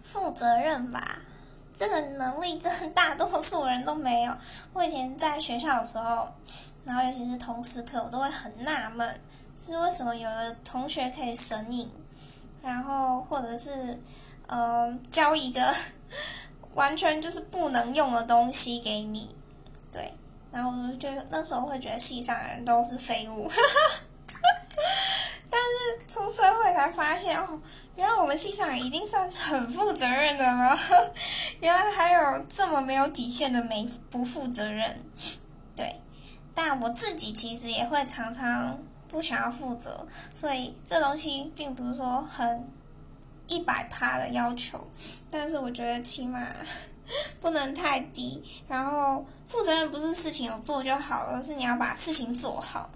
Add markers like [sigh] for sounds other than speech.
负责任吧，这个能力真的大多数人都没有。我以前在学校的时候，然后尤其是通识课，我都会很纳闷，是为什么有的同学可以神隐，然后或者是嗯教一个 [laughs] 完全就是不能用的东西给你，对，然后就那时候会觉得系上的人都是废物，[laughs] 但是出社才发现哦。原来我们系上已经算是很负责任的了，[laughs] 原来还有这么没有底线的没不负责任，对，但我自己其实也会常常不想要负责，所以这东西并不是说很一百趴的要求，但是我觉得起码 [laughs] 不能太低，然后负责任不是事情有做就好，而是你要把事情做好。